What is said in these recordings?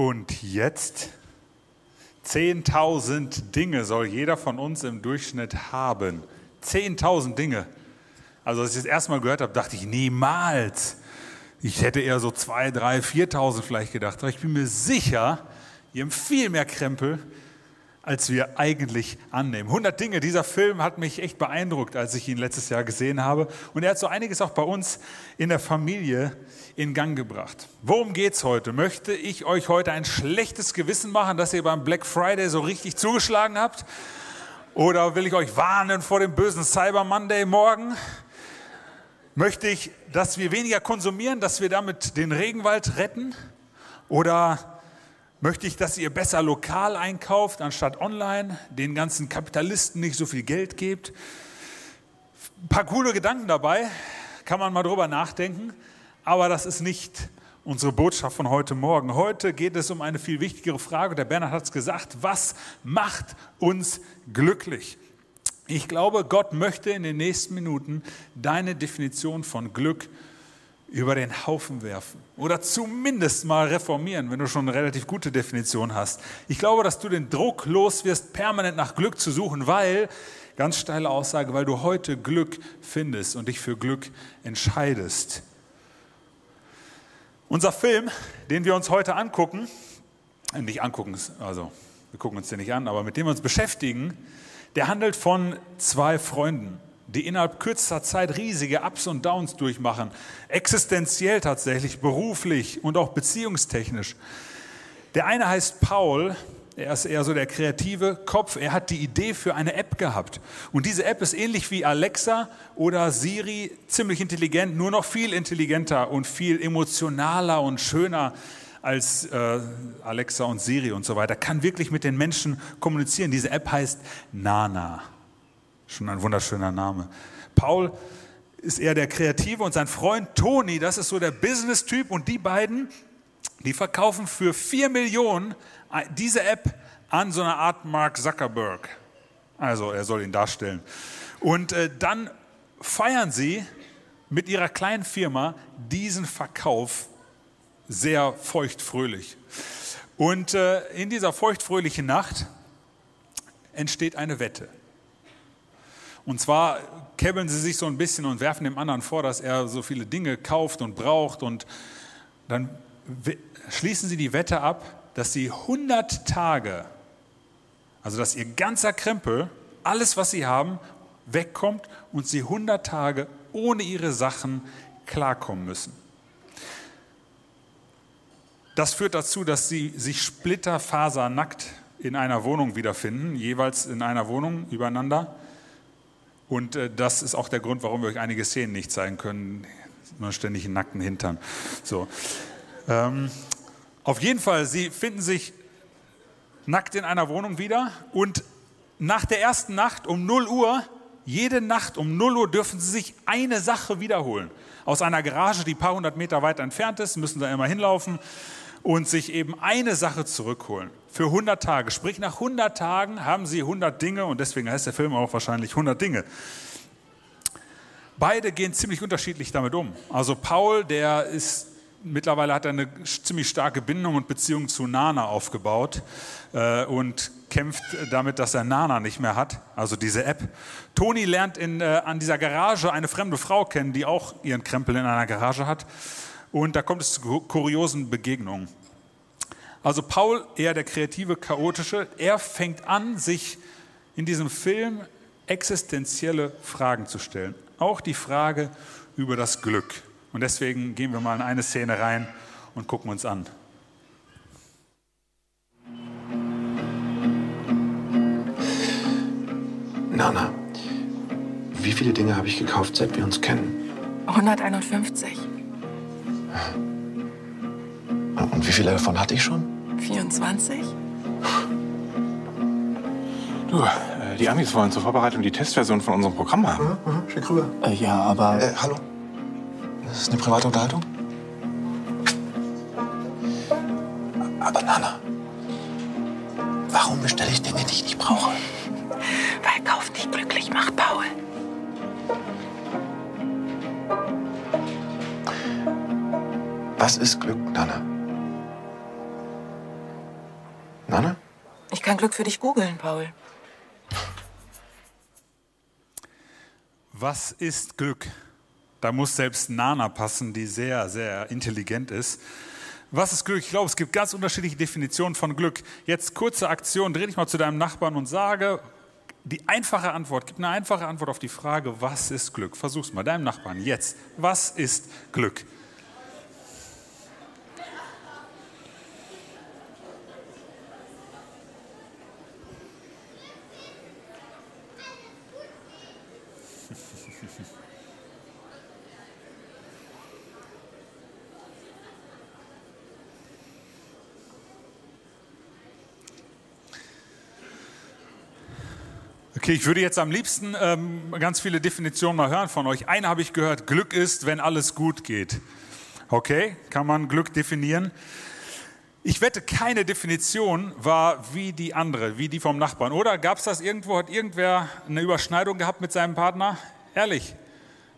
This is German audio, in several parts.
Und jetzt 10.000 Dinge soll jeder von uns im Durchschnitt haben. 10.000 Dinge. Also als ich das erste Mal gehört habe, dachte ich niemals. Ich hätte eher so 2.000, 3.000, 4.000 vielleicht gedacht. Aber ich bin mir sicher, ihr habt viel mehr Krempel, als wir eigentlich annehmen. 100 Dinge, dieser Film hat mich echt beeindruckt, als ich ihn letztes Jahr gesehen habe. Und er hat so einiges auch bei uns in der Familie in Gang gebracht. Worum geht's heute? Möchte ich euch heute ein schlechtes Gewissen machen, dass ihr beim Black Friday so richtig zugeschlagen habt? Oder will ich euch warnen vor dem bösen Cyber Monday morgen? Möchte ich, dass wir weniger konsumieren, dass wir damit den Regenwald retten? Oder möchte ich, dass ihr besser lokal einkauft anstatt online, den ganzen Kapitalisten nicht so viel Geld gebt? Ein paar coole Gedanken dabei, kann man mal drüber nachdenken. Aber das ist nicht unsere Botschaft von heute Morgen. Heute geht es um eine viel wichtigere Frage. Der Bernhard hat es gesagt, was macht uns glücklich? Ich glaube, Gott möchte in den nächsten Minuten deine Definition von Glück über den Haufen werfen oder zumindest mal reformieren, wenn du schon eine relativ gute Definition hast. Ich glaube, dass du den Druck los wirst, permanent nach Glück zu suchen, weil, ganz steile Aussage, weil du heute Glück findest und dich für Glück entscheidest. Unser Film, den wir uns heute angucken, äh, nicht angucken, also wir gucken uns den nicht an, aber mit dem wir uns beschäftigen, der handelt von zwei Freunden, die innerhalb kürzester Zeit riesige Ups und Downs durchmachen, existenziell tatsächlich, beruflich und auch beziehungstechnisch. Der eine heißt Paul er ist eher so der kreative Kopf. Er hat die Idee für eine App gehabt. Und diese App ist ähnlich wie Alexa oder Siri, ziemlich intelligent, nur noch viel intelligenter und viel emotionaler und schöner als äh, Alexa und Siri und so weiter. Kann wirklich mit den Menschen kommunizieren. Diese App heißt Nana. Schon ein wunderschöner Name. Paul ist eher der Kreative und sein Freund Toni, das ist so der Business-Typ. Und die beiden, die verkaufen für vier Millionen diese App an so eine Art Mark Zuckerberg. Also er soll ihn darstellen. Und äh, dann feiern sie mit ihrer kleinen Firma diesen Verkauf sehr feuchtfröhlich. Und äh, in dieser feuchtfröhlichen Nacht entsteht eine Wette. Und zwar käbbeln sie sich so ein bisschen und werfen dem anderen vor, dass er so viele Dinge kauft und braucht. Und dann schließen sie die Wette ab, dass sie 100 Tage, also dass ihr ganzer Krempel, alles, was sie haben, wegkommt und sie 100 Tage ohne ihre Sachen klarkommen müssen. Das führt dazu, dass sie sich splitterfasernackt in einer Wohnung wiederfinden, jeweils in einer Wohnung übereinander. Und äh, das ist auch der Grund, warum wir euch einige Szenen nicht zeigen können. Nur ständig einen nackten Hintern. So. Ähm, auf jeden Fall, sie finden sich nackt in einer Wohnung wieder und nach der ersten Nacht um 0 Uhr, jede Nacht um 0 Uhr dürfen sie sich eine Sache wiederholen. Aus einer Garage, die ein paar hundert Meter weit entfernt ist, müssen da immer hinlaufen und sich eben eine Sache zurückholen. Für 100 Tage. Sprich, nach 100 Tagen haben sie 100 Dinge und deswegen heißt der Film auch wahrscheinlich 100 Dinge. Beide gehen ziemlich unterschiedlich damit um. Also Paul, der ist mittlerweile hat eine ziemlich starke Bindung und Beziehung zu Nana aufgebaut äh, und kämpft damit, dass er Nana nicht mehr hat, also diese App. Toni lernt in, äh, an dieser Garage eine fremde Frau kennen, die auch ihren Krempel in einer Garage hat. Und da kommt es zu kuriosen Begegnungen. Also Paul, eher der kreative, chaotische, er fängt an, sich in diesem Film existenzielle Fragen zu stellen. Auch die Frage über das Glück. Und deswegen gehen wir mal in eine Szene rein und gucken uns an. Nana, wie viele Dinge habe ich gekauft, seit wir uns kennen? 151. Und wie viele davon hatte ich schon? 24. Du, äh, die Amis wollen zur Vorbereitung die Testversion von unserem Programm haben. Mhm, mhm, schick rüber. Äh, ja, aber. Äh, hallo? Das ist eine private Unterhaltung? Aber Nana, warum bestelle ich Dinge, die ich nicht brauche? Weil Kauf dich glücklich macht, Paul. Was ist Glück, Nana? Kann Glück für dich googeln, Paul. Was ist Glück? Da muss selbst Nana passen, die sehr, sehr intelligent ist. Was ist Glück? Ich glaube, es gibt ganz unterschiedliche Definitionen von Glück. Jetzt kurze Aktion, dreh dich mal zu deinem Nachbarn und sage die einfache Antwort, gib eine einfache Antwort auf die Frage, was ist Glück? Versuch's mal, deinem Nachbarn, jetzt. Was ist Glück? Okay, ich würde jetzt am liebsten ähm, ganz viele Definitionen mal hören von euch. Eine habe ich gehört, Glück ist, wenn alles gut geht. Okay, kann man Glück definieren? Ich wette, keine Definition war wie die andere, wie die vom Nachbarn. Oder gab es das irgendwo, hat irgendwer eine Überschneidung gehabt mit seinem Partner? Ehrlich,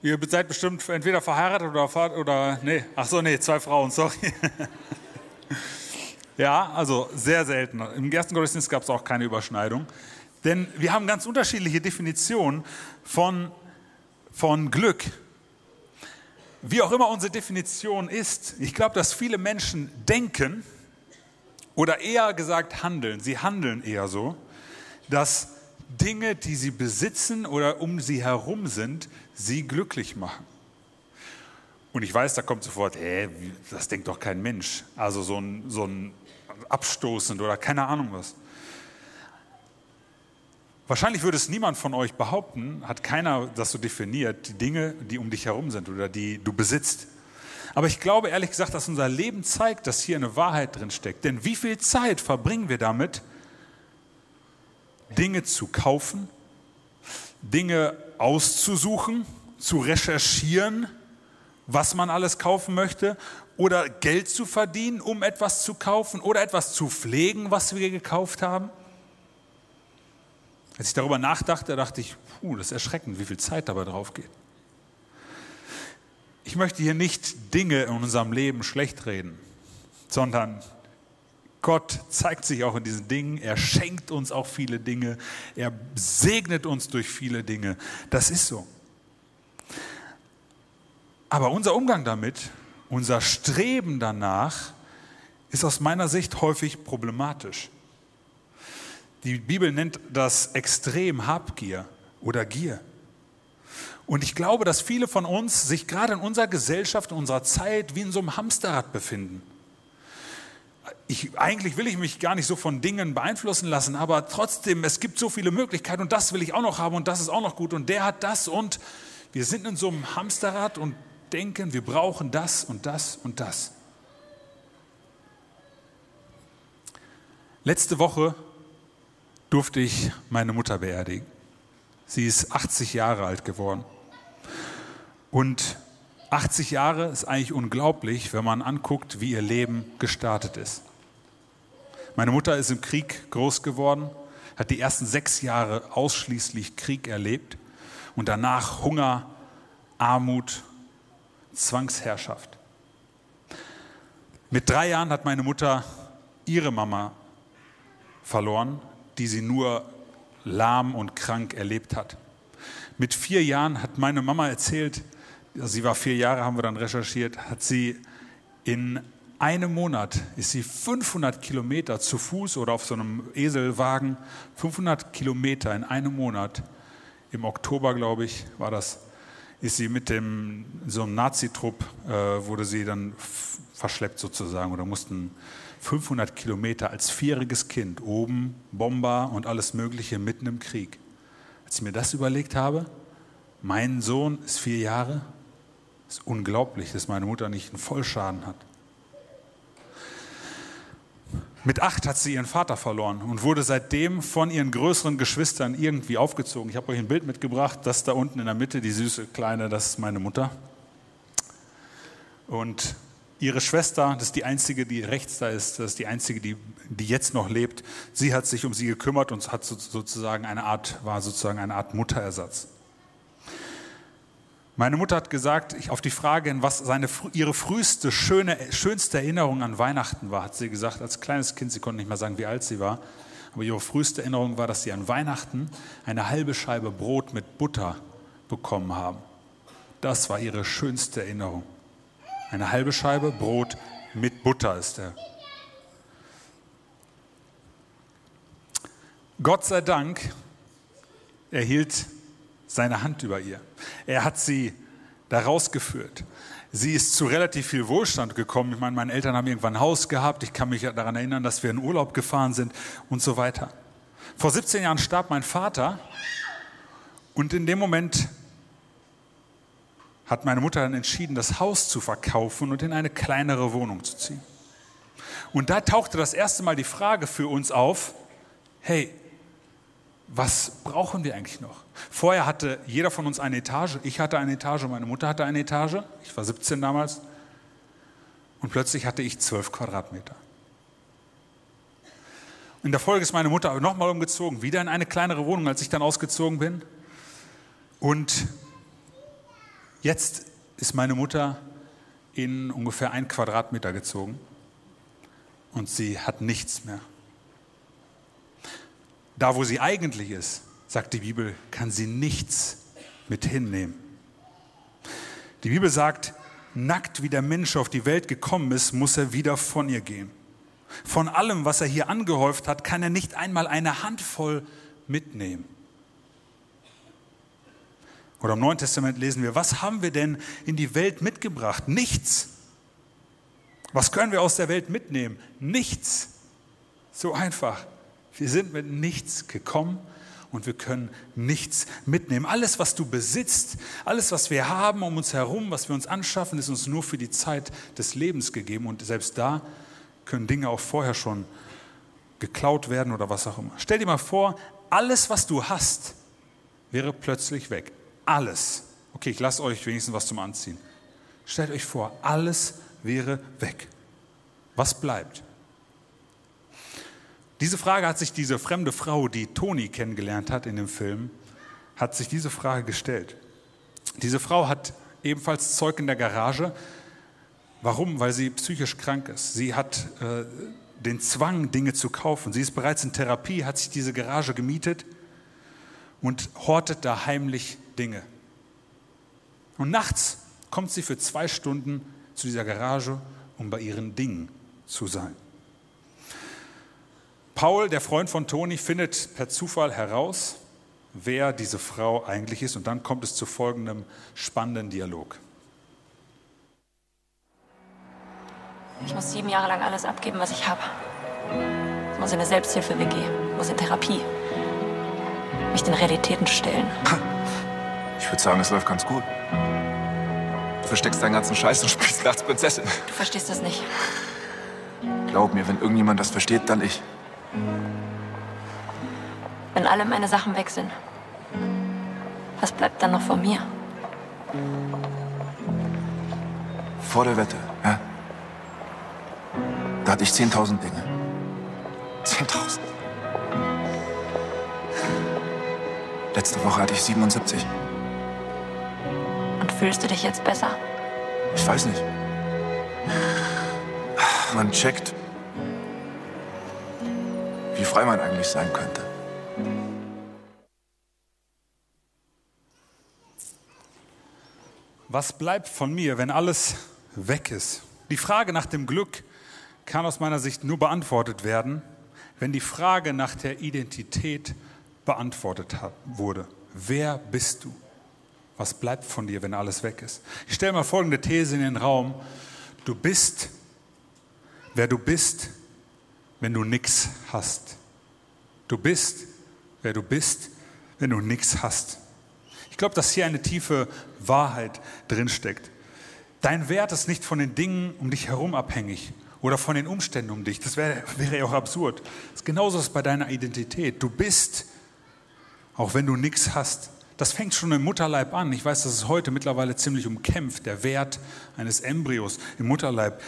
ihr seid bestimmt entweder verheiratet oder, oder nee, ach so, nee, zwei Frauen, sorry. ja, also sehr selten. Im ersten Gottesdienst gab es auch keine Überschneidung. Denn wir haben ganz unterschiedliche Definitionen von, von Glück. Wie auch immer unsere Definition ist, ich glaube, dass viele Menschen denken oder eher gesagt handeln, sie handeln eher so, dass Dinge, die sie besitzen oder um sie herum sind, sie glücklich machen. Und ich weiß, da kommt sofort, hä, das denkt doch kein Mensch. Also so ein, so ein abstoßend oder keine Ahnung was. Wahrscheinlich würde es niemand von euch behaupten, hat keiner das so definiert, die Dinge, die um dich herum sind oder die du besitzt. Aber ich glaube ehrlich gesagt, dass unser Leben zeigt, dass hier eine Wahrheit drin steckt. Denn wie viel Zeit verbringen wir damit, Dinge zu kaufen, Dinge auszusuchen, zu recherchieren, was man alles kaufen möchte, oder Geld zu verdienen, um etwas zu kaufen, oder etwas zu pflegen, was wir gekauft haben? Als ich darüber nachdachte, dachte ich, puh, das ist erschreckend, wie viel Zeit dabei drauf geht. Ich möchte hier nicht Dinge in unserem Leben schlecht reden, sondern Gott zeigt sich auch in diesen Dingen. Er schenkt uns auch viele Dinge. Er segnet uns durch viele Dinge. Das ist so. Aber unser Umgang damit, unser Streben danach, ist aus meiner Sicht häufig problematisch. Die Bibel nennt das extrem Habgier oder Gier. Und ich glaube, dass viele von uns sich gerade in unserer Gesellschaft, in unserer Zeit wie in so einem Hamsterrad befinden. Ich, eigentlich will ich mich gar nicht so von Dingen beeinflussen lassen, aber trotzdem, es gibt so viele Möglichkeiten und das will ich auch noch haben und das ist auch noch gut und der hat das und wir sind in so einem Hamsterrad und denken, wir brauchen das und das und das. Letzte Woche durfte ich meine Mutter beerdigen. Sie ist 80 Jahre alt geworden. Und 80 Jahre ist eigentlich unglaublich, wenn man anguckt, wie ihr Leben gestartet ist. Meine Mutter ist im Krieg groß geworden, hat die ersten sechs Jahre ausschließlich Krieg erlebt und danach Hunger, Armut, Zwangsherrschaft. Mit drei Jahren hat meine Mutter ihre Mama verloren, die sie nur lahm und krank erlebt hat. Mit vier Jahren hat meine Mama erzählt, sie war vier Jahre, haben wir dann recherchiert, hat sie in einem Monat ist sie 500 Kilometer zu Fuß oder auf so einem Eselwagen, 500 Kilometer in einem Monat, im Oktober, glaube ich, war das, ist sie mit dem, so einem Nazitrupp, äh, wurde sie dann verschleppt sozusagen oder mussten 500 Kilometer als vierjähriges Kind oben, Bomber und alles Mögliche mitten im Krieg. Als ich mir das überlegt habe, mein Sohn ist vier Jahre, ist unglaublich, dass meine Mutter nicht einen Vollschaden hat. Mit acht hat sie ihren Vater verloren und wurde seitdem von ihren größeren Geschwistern irgendwie aufgezogen. Ich habe euch ein Bild mitgebracht, das da unten in der Mitte, die süße kleine, das ist meine Mutter. Und Ihre Schwester, das ist die einzige, die rechts da ist, das ist die einzige, die, die jetzt noch lebt. Sie hat sich um sie gekümmert und hat sozusagen eine Art, war sozusagen eine Art Mutterersatz. Meine Mutter hat gesagt, auf die Frage, was seine, ihre früheste, schöne, schönste Erinnerung an Weihnachten war, hat sie gesagt, als kleines Kind, sie konnte nicht mal sagen, wie alt sie war, Aber ihre früheste Erinnerung war, dass sie an Weihnachten eine halbe Scheibe Brot mit Butter bekommen haben. Das war ihre schönste Erinnerung. Eine halbe Scheibe Brot mit Butter ist er. Gott sei Dank erhielt seine Hand über ihr. Er hat sie da rausgeführt. Sie ist zu relativ viel Wohlstand gekommen. Ich meine, meine Eltern haben irgendwann ein Haus gehabt. Ich kann mich daran erinnern, dass wir in Urlaub gefahren sind und so weiter. Vor 17 Jahren starb mein Vater und in dem Moment hat meine Mutter dann entschieden, das Haus zu verkaufen und in eine kleinere Wohnung zu ziehen. Und da tauchte das erste Mal die Frage für uns auf, hey, was brauchen wir eigentlich noch? Vorher hatte jeder von uns eine Etage. Ich hatte eine Etage, meine Mutter hatte eine Etage. Ich war 17 damals. Und plötzlich hatte ich 12 Quadratmeter. In der Folge ist meine Mutter aber nochmal umgezogen, wieder in eine kleinere Wohnung, als ich dann ausgezogen bin. Und jetzt ist meine Mutter in ungefähr ein Quadratmeter gezogen und sie hat nichts mehr. Da, wo sie eigentlich ist, sagt die Bibel, kann sie nichts mit hinnehmen. Die Bibel sagt, nackt wie der Mensch auf die Welt gekommen ist, muss er wieder von ihr gehen. Von allem, was er hier angehäuft hat, kann er nicht einmal eine Handvoll mitnehmen. Oder im Neuen Testament lesen wir, was haben wir denn in die Welt mitgebracht? Nichts. Was können wir aus der Welt mitnehmen? Nichts. So einfach. Wir sind mit nichts gekommen und wir können nichts mitnehmen. Alles, was du besitzt, alles, was wir haben um uns herum, was wir uns anschaffen, ist uns nur für die Zeit des Lebens gegeben. Und selbst da können Dinge auch vorher schon geklaut werden oder was auch immer. Stell dir mal vor, alles, was du hast, wäre plötzlich weg. Alles. Okay, ich lasse euch wenigstens was zum Anziehen. Stellt euch vor, alles wäre weg. Was bleibt? Diese Frage hat sich diese fremde Frau, die Toni kennengelernt hat in dem Film, hat sich diese Frage gestellt. Diese Frau hat ebenfalls Zeug in der Garage. Warum? Weil sie psychisch krank ist. Sie hat äh, den Zwang, Dinge zu kaufen. Sie ist bereits in Therapie, hat sich diese Garage gemietet und hortet da heimlich Dinge. Und nachts kommt sie für zwei Stunden zu dieser Garage, um bei ihren Dingen zu sein. Paul, der Freund von Toni, findet per Zufall heraus, wer diese Frau eigentlich ist. Und dann kommt es zu folgendem spannenden Dialog. Ich muss sieben Jahre lang alles abgeben, was ich habe. Ich muss in eine Selbsthilfe-WG, muss in Therapie, mich den Realitäten stellen. Ich würde sagen, es läuft ganz gut. Du versteckst deinen ganzen Scheiß und spielst nachts Prinzessin. Du verstehst das nicht. Glaub mir, wenn irgendjemand das versteht, dann ich. Wenn alle meine Sachen weg sind, was bleibt dann noch von mir? Vor der Wette, ja? Da hatte ich 10.000 Dinge. 10.000. Letzte Woche hatte ich 77. Fühlst du dich jetzt besser? Ich weiß nicht. Man checkt, wie frei man eigentlich sein könnte. Was bleibt von mir, wenn alles weg ist? Die Frage nach dem Glück kann aus meiner Sicht nur beantwortet werden, wenn die Frage nach der Identität beantwortet wurde. Wer bist du? Was bleibt von dir, wenn alles weg ist? Ich stelle mal folgende These in den Raum. Du bist, wer du bist, wenn du nichts hast. Du bist, wer du bist, wenn du nichts hast. Ich glaube, dass hier eine tiefe Wahrheit drinsteckt. Dein Wert ist nicht von den Dingen um dich herum abhängig oder von den Umständen um dich. Das wäre, wäre ja auch absurd. Das ist genauso ist bei deiner Identität. Du bist, auch wenn du nichts hast. Das fängt schon im Mutterleib an. Ich weiß, dass es heute mittlerweile ziemlich umkämpft, der Wert eines Embryos im Mutterleib.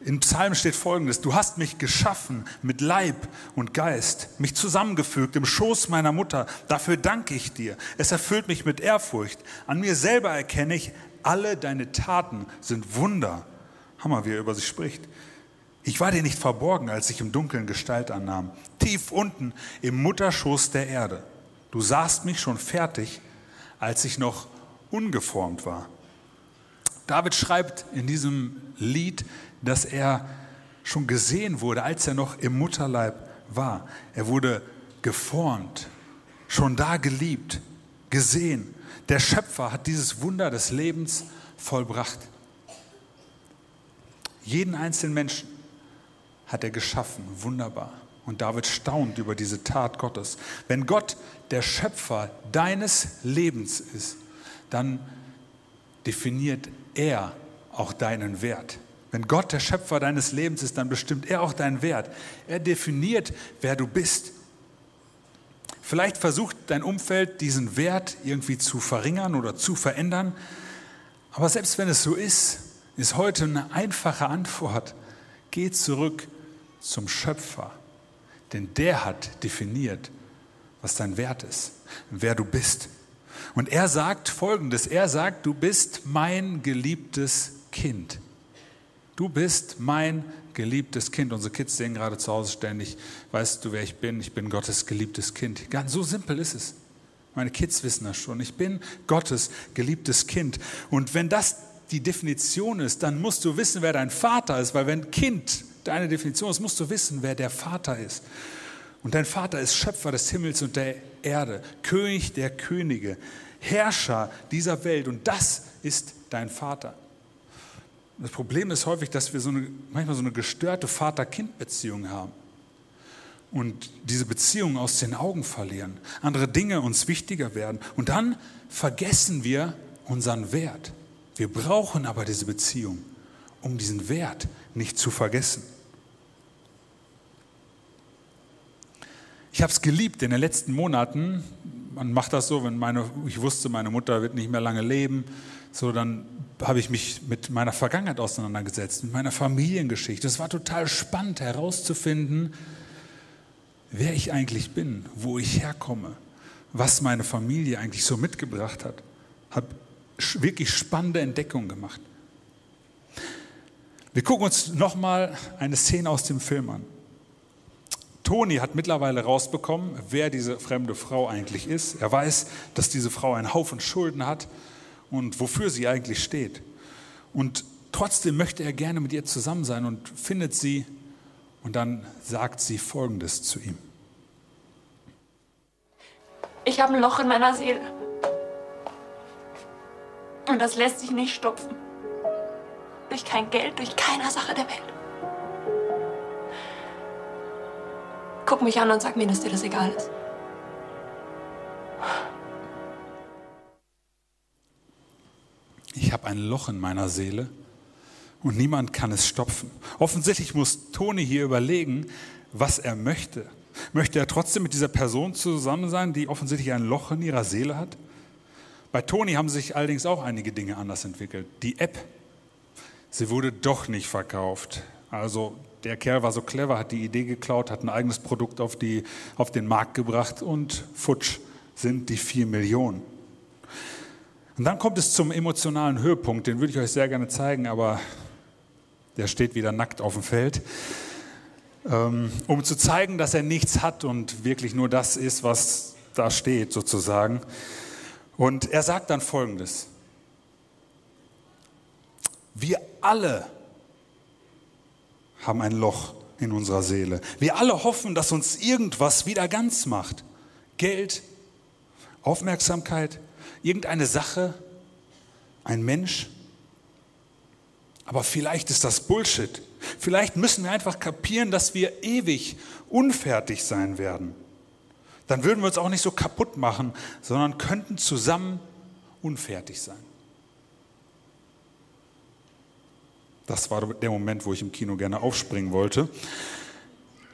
In Psalm steht folgendes, du hast mich geschaffen mit Leib und Geist, mich zusammengefügt im Schoß meiner Mutter. Dafür danke ich dir. Es erfüllt mich mit Ehrfurcht. An mir selber erkenne ich, alle deine Taten sind Wunder. Hammer, wie er über sich spricht. Ich war dir nicht verborgen, als ich im Dunkeln Gestalt annahm. tief unten im Mutterschoß der Erde. Du sahst mich schon fertig, als ich noch ungeformt war. David schreibt in diesem Lied, dass er schon gesehen wurde, als er noch im Mutterleib war. Er wurde geformt, schon da geliebt, gesehen. Der Schöpfer hat dieses Wunder des Lebens vollbracht. Jeden einzelnen Menschen hat er geschaffen, wunderbar. Und David staunt über diese Tat Gottes. Wenn Gott der Schöpfer deines Lebens ist, dann definiert er auch deinen Wert. Wenn Gott der Schöpfer deines Lebens ist, dann bestimmt er auch deinen Wert. Er definiert, wer du bist. Vielleicht versucht dein Umfeld diesen Wert irgendwie zu verringern oder zu verändern. Aber selbst wenn es so ist, ist heute eine einfache Antwort. Geh zurück zum Schöpfer. Denn der hat definiert, was dein Wert ist, wer du bist. Und er sagt Folgendes. Er sagt, du bist mein geliebtes Kind. Du bist mein geliebtes Kind. Unsere Kids sehen gerade zu Hause ständig, weißt du, wer ich bin? Ich bin Gottes geliebtes Kind. Ganz so simpel ist es. Meine Kids wissen das schon. Ich bin Gottes geliebtes Kind. Und wenn das die Definition ist, dann musst du wissen, wer dein Vater ist, weil wenn Kind deine Definition ist, musst du wissen, wer der Vater ist. Und dein Vater ist Schöpfer des Himmels und der Erde, König der Könige, Herrscher dieser Welt. Und das ist dein Vater. Das Problem ist häufig, dass wir so eine, manchmal so eine gestörte Vater-Kind-Beziehung haben und diese Beziehung aus den Augen verlieren, andere Dinge uns wichtiger werden und dann vergessen wir unseren Wert. Wir brauchen aber diese Beziehung, um diesen Wert nicht zu vergessen. Ich habe es geliebt in den letzten Monaten. Man macht das so, wenn meine, ich wusste, meine Mutter wird nicht mehr lange leben, so dann habe ich mich mit meiner Vergangenheit auseinandergesetzt, mit meiner Familiengeschichte. Es war total spannend herauszufinden, wer ich eigentlich bin, wo ich herkomme, was meine Familie eigentlich so mitgebracht hat. Habe wirklich spannende Entdeckungen gemacht. Wir gucken uns nochmal eine Szene aus dem Film an. Toni hat mittlerweile rausbekommen, wer diese fremde Frau eigentlich ist. Er weiß, dass diese Frau einen Haufen Schulden hat und wofür sie eigentlich steht. Und trotzdem möchte er gerne mit ihr zusammen sein und findet sie und dann sagt sie Folgendes zu ihm. Ich habe ein Loch in meiner Seele. Und das lässt sich nicht stopfen. Durch kein Geld, durch keine Sache der Welt. Guck mich an und sag mir, dass dir das egal ist. ich habe ein Loch in meiner Seele und niemand kann es stopfen. Offensichtlich muss Toni hier überlegen, was er möchte. Möchte er trotzdem mit dieser Person zusammen sein, die offensichtlich ein Loch in ihrer Seele hat? Bei Toni haben sich allerdings auch einige Dinge anders entwickelt. Die App, sie wurde doch nicht verkauft. Also der Kerl war so clever, hat die Idee geklaut, hat ein eigenes Produkt auf, die, auf den Markt gebracht und futsch sind die vier Millionen. Und dann kommt es zum emotionalen Höhepunkt, den würde ich euch sehr gerne zeigen, aber der steht wieder nackt auf dem Feld, ähm, um zu zeigen, dass er nichts hat und wirklich nur das ist, was da steht sozusagen. Und er sagt dann Folgendes. Wir alle haben ein Loch in unserer Seele. Wir alle hoffen, dass uns irgendwas wieder ganz macht. Geld, Aufmerksamkeit, irgendeine Sache, ein Mensch. Aber vielleicht ist das Bullshit. Vielleicht müssen wir einfach kapieren, dass wir ewig unfertig sein werden. Dann würden wir uns auch nicht so kaputt machen, sondern könnten zusammen unfertig sein. Das war der Moment, wo ich im Kino gerne aufspringen wollte.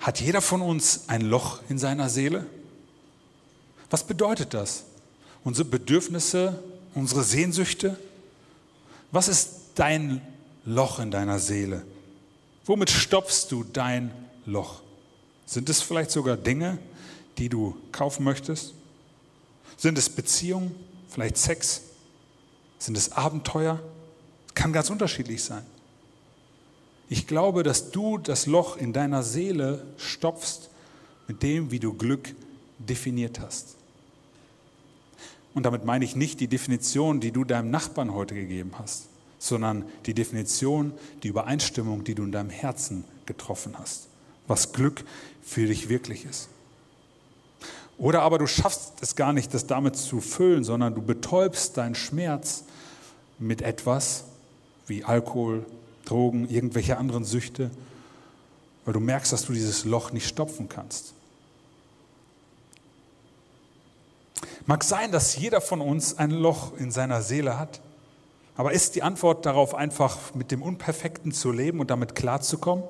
Hat jeder von uns ein Loch in seiner Seele? Was bedeutet das? unsere Bedürfnisse, unsere Sehnsüchte? Was ist dein Loch in deiner Seele? Womit stopfst du dein Loch? Sind es vielleicht sogar Dinge, die du kaufen möchtest? Sind es Beziehungen, vielleicht Sex? Sind es Abenteuer? Kann ganz unterschiedlich sein. Ich glaube, dass du das Loch in deiner Seele stopfst mit dem, wie du Glück definiert hast. Und damit meine ich nicht die Definition, die du deinem Nachbarn heute gegeben hast, sondern die Definition, die Übereinstimmung, die du in deinem Herzen getroffen hast, was Glück für dich wirklich ist. Oder aber du schaffst es gar nicht, das damit zu füllen, sondern du betäubst deinen Schmerz mit etwas wie Alkohol, Drogen, irgendwelche anderen Süchte, weil du merkst, dass du dieses Loch nicht stopfen kannst. Mag sein, dass jeder von uns ein Loch in seiner Seele hat. Aber ist die Antwort darauf einfach mit dem Unperfekten zu leben und damit klarzukommen?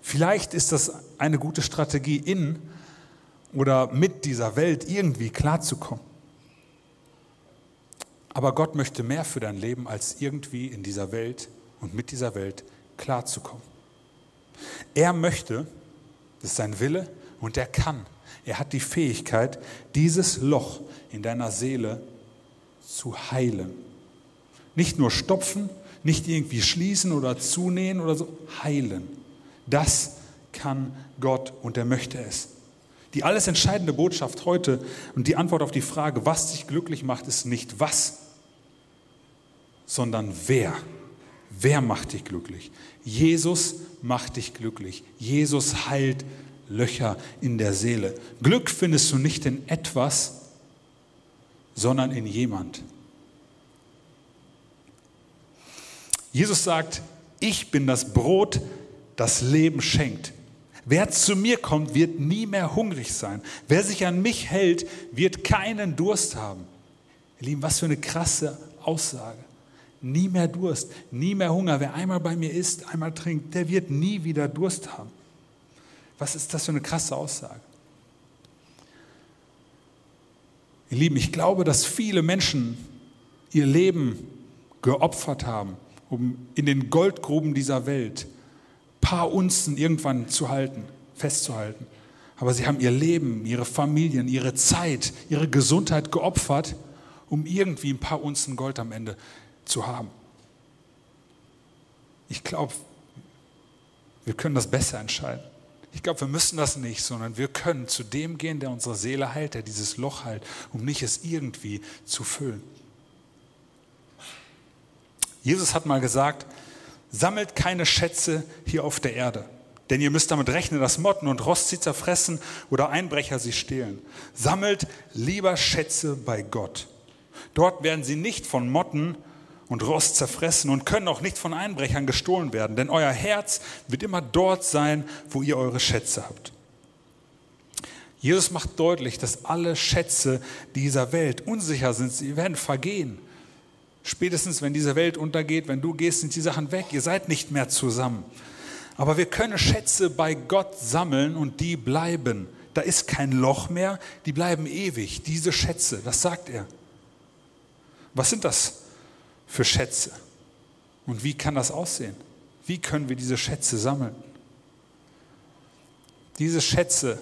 Vielleicht ist das eine gute Strategie, in oder mit dieser Welt irgendwie klarzukommen. Aber Gott möchte mehr für dein Leben, als irgendwie in dieser Welt und mit dieser Welt klarzukommen. Er möchte, das ist sein Wille, und er kann. Er hat die Fähigkeit, dieses Loch in deiner Seele zu heilen. Nicht nur stopfen, nicht irgendwie schließen oder zunähen oder so, heilen. Das kann Gott und er möchte es. Die alles entscheidende Botschaft heute und die Antwort auf die Frage, was dich glücklich macht, ist nicht was, sondern wer. Wer macht dich glücklich? Jesus macht dich glücklich. Jesus heilt Löcher in der Seele. Glück findest du nicht in etwas, sondern in jemand. Jesus sagt, ich bin das Brot, das Leben schenkt. Wer zu mir kommt, wird nie mehr hungrig sein. Wer sich an mich hält, wird keinen Durst haben. Ihr Lieben, was für eine krasse Aussage. Nie mehr Durst, nie mehr Hunger. Wer einmal bei mir isst, einmal trinkt, der wird nie wieder Durst haben. Was ist das für eine krasse Aussage? Ihr Lieben, ich glaube, dass viele Menschen ihr Leben geopfert haben, um in den Goldgruben dieser Welt paar Unzen irgendwann zu halten, festzuhalten. Aber sie haben ihr Leben, ihre Familien, ihre Zeit, ihre Gesundheit geopfert, um irgendwie ein paar Unzen Gold am Ende zu haben. Ich glaube, wir können das besser entscheiden. Ich glaube, wir müssen das nicht, sondern wir können zu dem gehen, der unsere Seele heilt, der dieses Loch heilt, um nicht es irgendwie zu füllen. Jesus hat mal gesagt, sammelt keine Schätze hier auf der Erde, denn ihr müsst damit rechnen, dass Motten und Rost sie zerfressen oder Einbrecher sie stehlen. Sammelt lieber Schätze bei Gott. Dort werden sie nicht von Motten und Rost zerfressen und können auch nicht von Einbrechern gestohlen werden, denn euer Herz wird immer dort sein, wo ihr eure Schätze habt. Jesus macht deutlich, dass alle Schätze dieser Welt unsicher sind, sie werden vergehen. Spätestens, wenn diese Welt untergeht, wenn du gehst, sind die Sachen weg, ihr seid nicht mehr zusammen. Aber wir können Schätze bei Gott sammeln und die bleiben. Da ist kein Loch mehr, die bleiben ewig, diese Schätze, das sagt er. Was sind das für Schätze? Und wie kann das aussehen? Wie können wir diese Schätze sammeln? Diese Schätze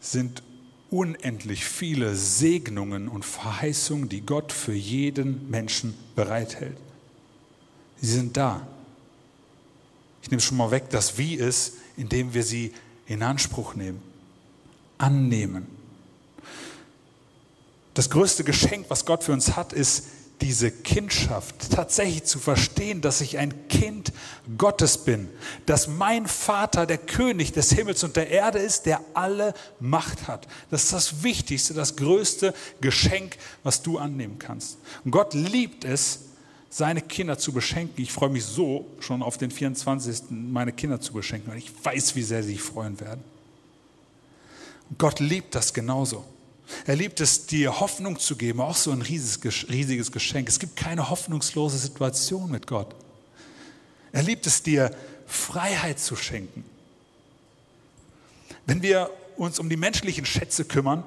sind unendlich viele Segnungen und Verheißungen, die Gott für jeden Menschen bereithält. Sie sind da. Ich nehme schon mal weg, das Wie ist, indem wir sie in Anspruch nehmen, annehmen. Das größte Geschenk, was Gott für uns hat, ist diese Kindschaft, tatsächlich zu verstehen, dass ich ein Kind Gottes bin, dass mein Vater der König des Himmels und der Erde ist, der alle Macht hat. Das ist das Wichtigste, das größte Geschenk, was du annehmen kannst. Und Gott liebt es, seine Kinder zu beschenken. Ich freue mich so schon auf den 24. meine Kinder zu beschenken, weil ich weiß, wie sehr sie sich freuen werden. Und Gott liebt das genauso. Er liebt es, dir Hoffnung zu geben, auch so ein riesiges, Geschenk. Es gibt keine hoffnungslose Situation mit Gott. Er liebt es, dir Freiheit zu schenken. Wenn wir uns um die menschlichen Schätze kümmern,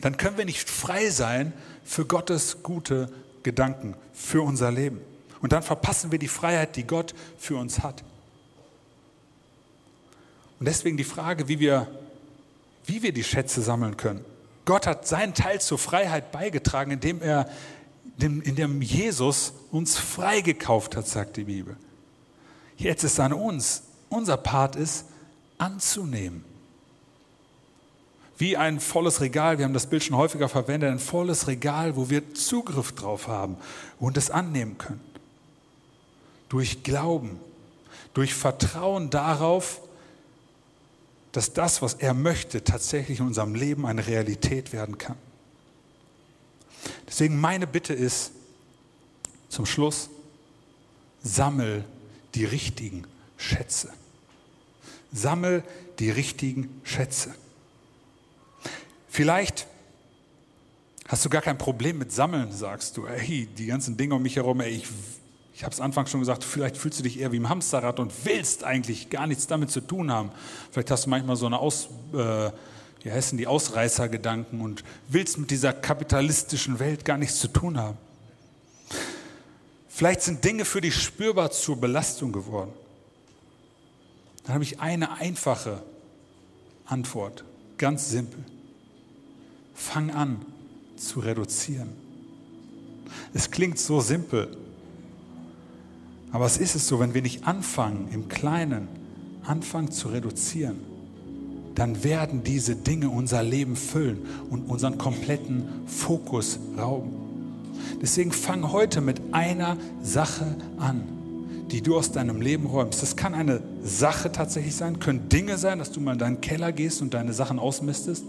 dann können wir nicht frei sein für Gottes gute Gedanken, für unser Leben. Und dann verpassen wir die Freiheit, die Gott für uns hat. Und deswegen die Frage, wie wir, wie wir die Schätze sammeln können. Gott hat seinen Teil zur Freiheit beigetragen, indem er, indem Jesus uns freigekauft hat, sagt die Bibel. Jetzt ist an uns, unser Part ist, anzunehmen. wie ein volles Regal, wir haben das Bild schon häufiger verwendet, ein volles Regal, wo wir Zugriff drauf haben und es annehmen können. Durch Glauben, durch Vertrauen darauf, dass das, was er möchte, tatsächlich in unserem Leben eine Realität werden kann. Deswegen meine Bitte ist zum Schluss, sammel die richtigen Schätze. Sammel die richtigen Schätze. Vielleicht hast du gar kein Problem mit Sammeln, sagst du. Ey, die ganzen Dinge um mich herum, ey, ich, ich habe es anfangs schon gesagt, vielleicht fühlst du dich eher wie im Hamsterrad und willst eigentlich gar nichts damit zu tun haben. Vielleicht hast du manchmal so eine Aus, äh, wie heißen die Ausreißergedanken und willst mit dieser kapitalistischen Welt gar nichts zu tun haben. Vielleicht sind Dinge für dich spürbar zur Belastung geworden. Dann habe ich eine einfache Antwort, ganz simpel. Fang an zu reduzieren. Es klingt so simpel, aber es ist es so, wenn wir nicht anfangen, im Kleinen anfangen zu reduzieren, dann werden diese Dinge unser Leben füllen und unseren kompletten Fokus rauben. Deswegen fang heute mit einer Sache an, die du aus deinem Leben räumst. Das kann eine Sache tatsächlich sein, können Dinge sein, dass du mal in deinen Keller gehst und deine Sachen ausmistest.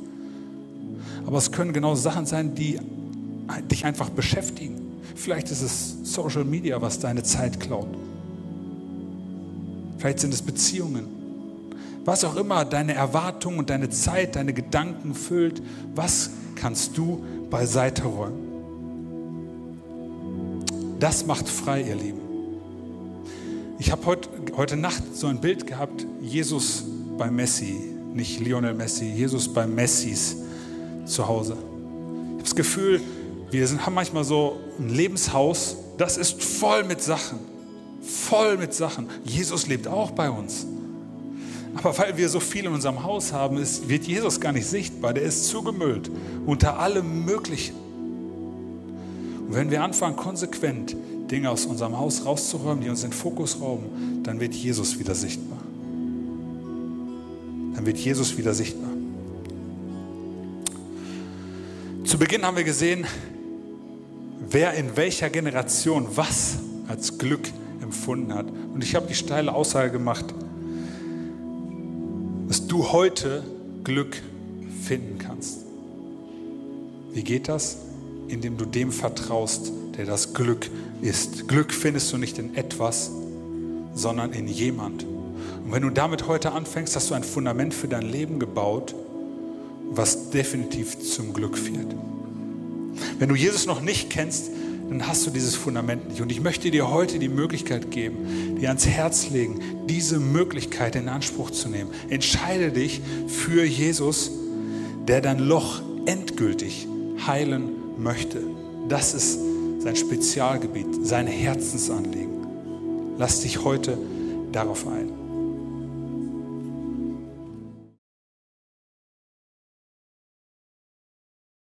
Aber es können genau Sachen sein, die dich einfach beschäftigen. Vielleicht ist es Social Media, was deine Zeit klaut. Vielleicht sind es Beziehungen. Was auch immer deine Erwartungen und deine Zeit, deine Gedanken füllt, was kannst du beiseite räumen? Das macht frei, ihr Lieben. Ich habe heute, heute Nacht so ein Bild gehabt, Jesus bei Messi, nicht Lionel Messi, Jesus bei Messis zu Hause. Ich habe das Gefühl, wir sind, haben manchmal so ein Lebenshaus, das ist voll mit Sachen. Voll mit Sachen. Jesus lebt auch bei uns. Aber weil wir so viel in unserem Haus haben, ist, wird Jesus gar nicht sichtbar. Der ist zugemüllt unter allem Möglichen. Und wenn wir anfangen, konsequent Dinge aus unserem Haus rauszuräumen, die uns den Fokus rauben, dann wird Jesus wieder sichtbar. Dann wird Jesus wieder sichtbar. Zu Beginn haben wir gesehen, wer in welcher Generation was als Glück empfunden hat. Und ich habe die steile Aussage gemacht, dass du heute Glück finden kannst. Wie geht das? Indem du dem vertraust, der das Glück ist. Glück findest du nicht in etwas, sondern in jemand. Und wenn du damit heute anfängst, hast du ein Fundament für dein Leben gebaut, was definitiv zum Glück führt. Wenn du Jesus noch nicht kennst, dann hast du dieses Fundament nicht. Und ich möchte dir heute die Möglichkeit geben, dir ans Herz legen, diese Möglichkeit in Anspruch zu nehmen. Entscheide dich für Jesus, der dein Loch endgültig heilen möchte. Das ist sein Spezialgebiet, sein Herzensanliegen. Lass dich heute darauf ein.